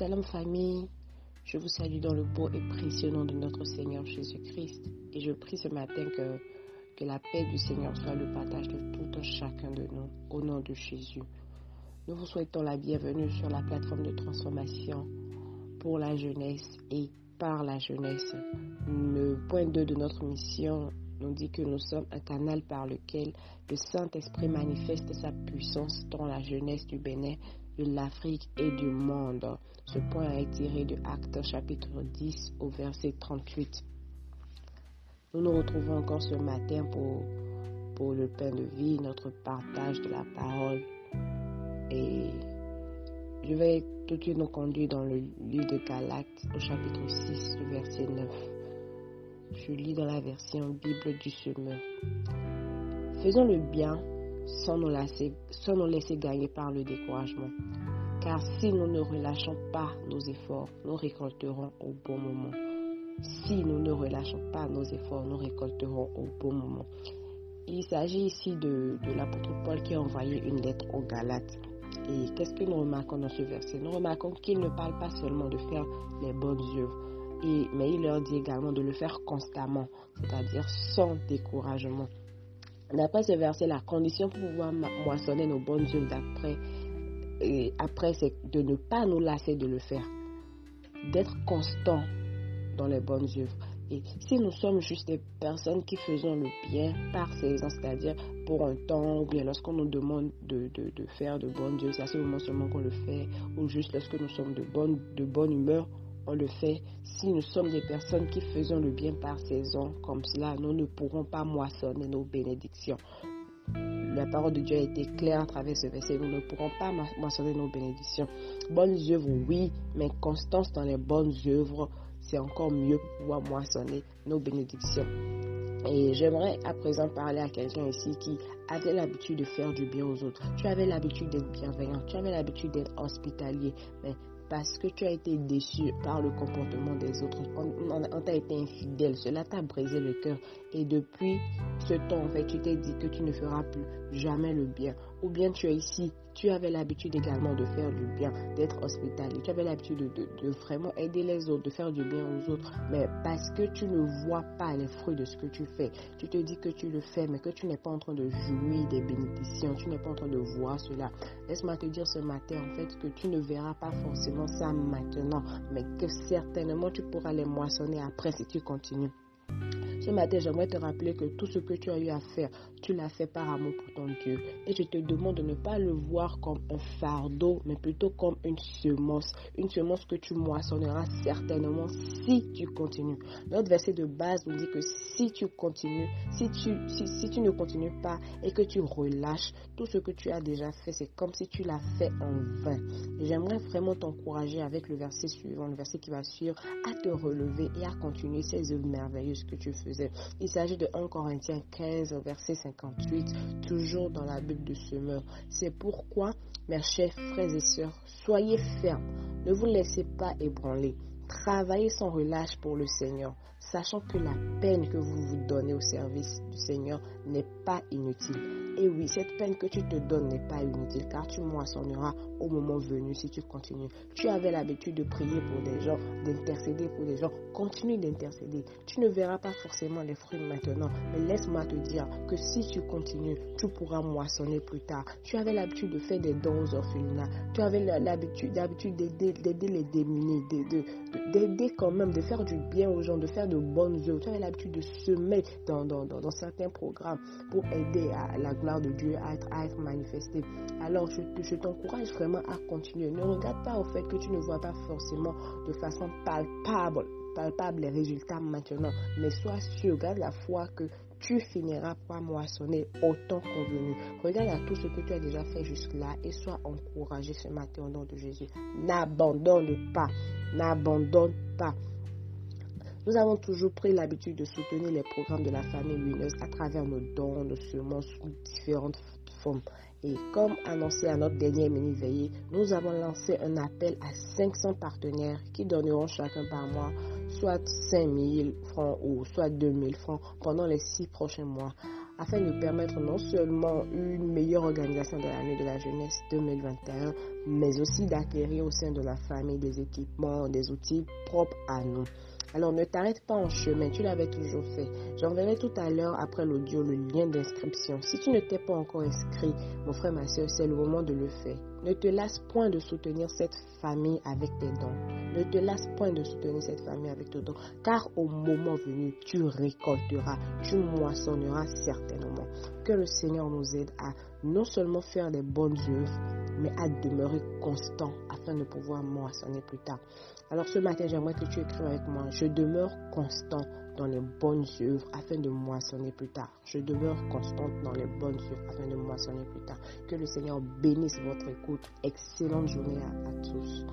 Shalom famille, je vous salue dans le beau et précieux nom de notre Seigneur Jésus-Christ et je prie ce matin que, que la paix du Seigneur soit le partage de tout un chacun de nous au nom de Jésus. Nous vous souhaitons la bienvenue sur la plateforme de transformation pour la jeunesse et par la jeunesse. Le point 2 de notre mission nous dit que nous sommes un canal par lequel le Saint-Esprit manifeste sa puissance dans la jeunesse du Bénin, de l'Afrique et du monde. Ce point est tiré de Actes chapitre 10 au verset 38. Nous nous retrouvons encore ce matin pour, pour le pain de vie, notre partage de la parole. Et je vais tout de suite nous conduire dans le livre de Galates au chapitre 6, verset 9. Je lis dans la version Bible du Semeur. Faisons le bien sans nous, laisser, sans nous laisser gagner par le découragement. Car si nous ne relâchons pas nos efforts, nous récolterons au bon moment. Si nous ne relâchons pas nos efforts, nous récolterons au bon moment. Il s'agit ici de, de l'apôtre Paul qui a envoyé une lettre aux Galates. Et qu'est-ce que nous remarquons dans ce verset? Nous remarquons qu'il ne parle pas seulement de faire les bonnes œuvres, et, mais il leur dit également de le faire constamment, c'est-à-dire sans découragement. D'après ce verset, la condition pour pouvoir moissonner nos bonnes œuvres d'après, après, c'est de ne pas nous lasser de le faire, d'être constant dans les bonnes œuvres. Et si nous sommes juste des personnes qui faisons le bien par saison, c'est-à-dire pour un temps, ou bien lorsqu'on nous demande de, de, faire de bonnes œuvres, c'est à ce moment seulement qu'on le fait, ou juste lorsque nous sommes de bonne, de bonne humeur, on le fait. Si nous sommes des personnes qui faisons le bien par saison, comme cela, nous ne pourrons pas moissonner nos bénédictions. La parole de Dieu a été claire à travers ce verset. Nous ne pourrons pas moissonner nos bénédictions. Bonnes œuvres, oui, mais constance dans les bonnes œuvres, c'est encore mieux pour pouvoir moissonner nos bénédictions. Et j'aimerais à présent parler à quelqu'un ici qui avait l'habitude de faire du bien aux autres. Tu avais l'habitude d'être bienveillant, tu avais l'habitude d'être hospitalier, mais parce que tu as été déçu par le comportement des autres, on, t'a été infidèle, cela t'a brisé le cœur. Et depuis ce temps, en fait, tu t'es dit que tu ne feras plus jamais le bien. Ou bien tu es ici, tu avais l'habitude également de faire du bien, d'être hospitalier. Tu avais l'habitude de, vraiment aider les autres, de faire du bien aux autres. Mais parce que tu ne vois pas les fruits de ce que tu fais, tu te dis que tu le fais, mais que tu n'es pas en train de jouir des bénédictions, tu n'es pas en train de voir cela. Laisse-moi te dire ce matin, en fait, que tu ne verras pas forcément ça maintenant, mais que certainement tu pourras les moissonner après si tu continues. Ce matin, j'aimerais te rappeler que tout ce que tu as eu à faire, tu l'as fait par amour pour ton Dieu. Et je te demande de ne pas le voir comme un fardeau, mais plutôt comme une semence. Une semence que tu moissonneras certainement si tu continues. Notre verset de base nous dit que si tu continues, si tu, si, si tu ne continues pas et que tu relâches, tout ce que tu as déjà fait, c'est comme si tu l'as fait en vain. J'aimerais vraiment t'encourager avec le verset suivant, le verset qui va suivre, à te relever et à continuer ces œuvres merveilleuses que tu Il s'agit de 1 Corinthiens 15, verset 58, toujours dans la Bible de semeur. C'est pourquoi, mes chers frères et sœurs, soyez fermes, ne vous laissez pas ébranler. Travaillez sans relâche pour le Seigneur, sachant que la peine que vous vous donnez au service du Seigneur n'est pas inutile. Et oui, cette peine que tu te donnes n'est pas inutile, car tu moissonneras au moment venu si tu continues. Tu avais l'habitude de prier pour des gens, d'intercéder pour des gens. Continue d'intercéder. Tu ne verras pas forcément les fruits maintenant, mais laisse-moi te dire que si tu continues, tu pourras moissonner plus tard. Tu avais l'habitude de faire des dons aux orphelinats. Tu avais l'habitude d'aider les démunis, d'aider quand même, de faire du bien aux gens, de faire de bonnes œuvres. Tu avais l'habitude de semer dans, dans, dans, certains programmes pour aider à la gloire de Dieu à être, à être manifestée. Alors, je, je t'encourage vraiment à continuer. Ne regarde pas au fait que tu ne vois pas forcément de façon palpable, palpable les résultats maintenant, mais sois sûr, garde la foi que tu finiras par moissonner autant convenu. Regarde à tout ce que tu as déjà fait jusque-là et sois encouragé ce matin au nom de Jésus. N'abandonne pas, n'abandonne pas. Nous avons toujours pris l'habitude de soutenir les programmes de la famille lumineuse à travers nos dons, nos semences sous différentes formes. Et comme annoncé à notre dernière mini-veillée, nous avons lancé un appel à 500 partenaires qui donneront chacun par mois soit 5 000 francs ou soit 2 000 francs pendant les six prochains mois. Afin de permettre non seulement une meilleure organisation de l'année de la jeunesse 2021, mais aussi d'acquérir au sein de la famille des équipements, des outils propres à nous. Alors ne t'arrête pas en chemin, tu l'avais toujours fait. J'enverrai tout à l'heure après l'audio le lien d'inscription. Si tu ne t'es pas encore inscrit, mon frère, ma soeur, c'est le moment de le faire. Ne te lasse point de soutenir cette famille avec tes dons. Ne te lasse point de soutenir cette famille avec tes dons, car au moment venu, tu récolteras, tu moissonneras certainement. Que le Seigneur nous aide à non seulement faire des bonnes œuvres, mais à demeurer constant afin de pouvoir moissonner plus tard. Alors ce matin, j'aimerais que tu écrives avec moi, je demeure constant dans les bonnes œuvres afin de moissonner plus tard. Je demeure constante dans les bonnes œuvres afin de moissonner plus tard. Que le Seigneur bénisse votre écoute. Excellente journée à, à tous.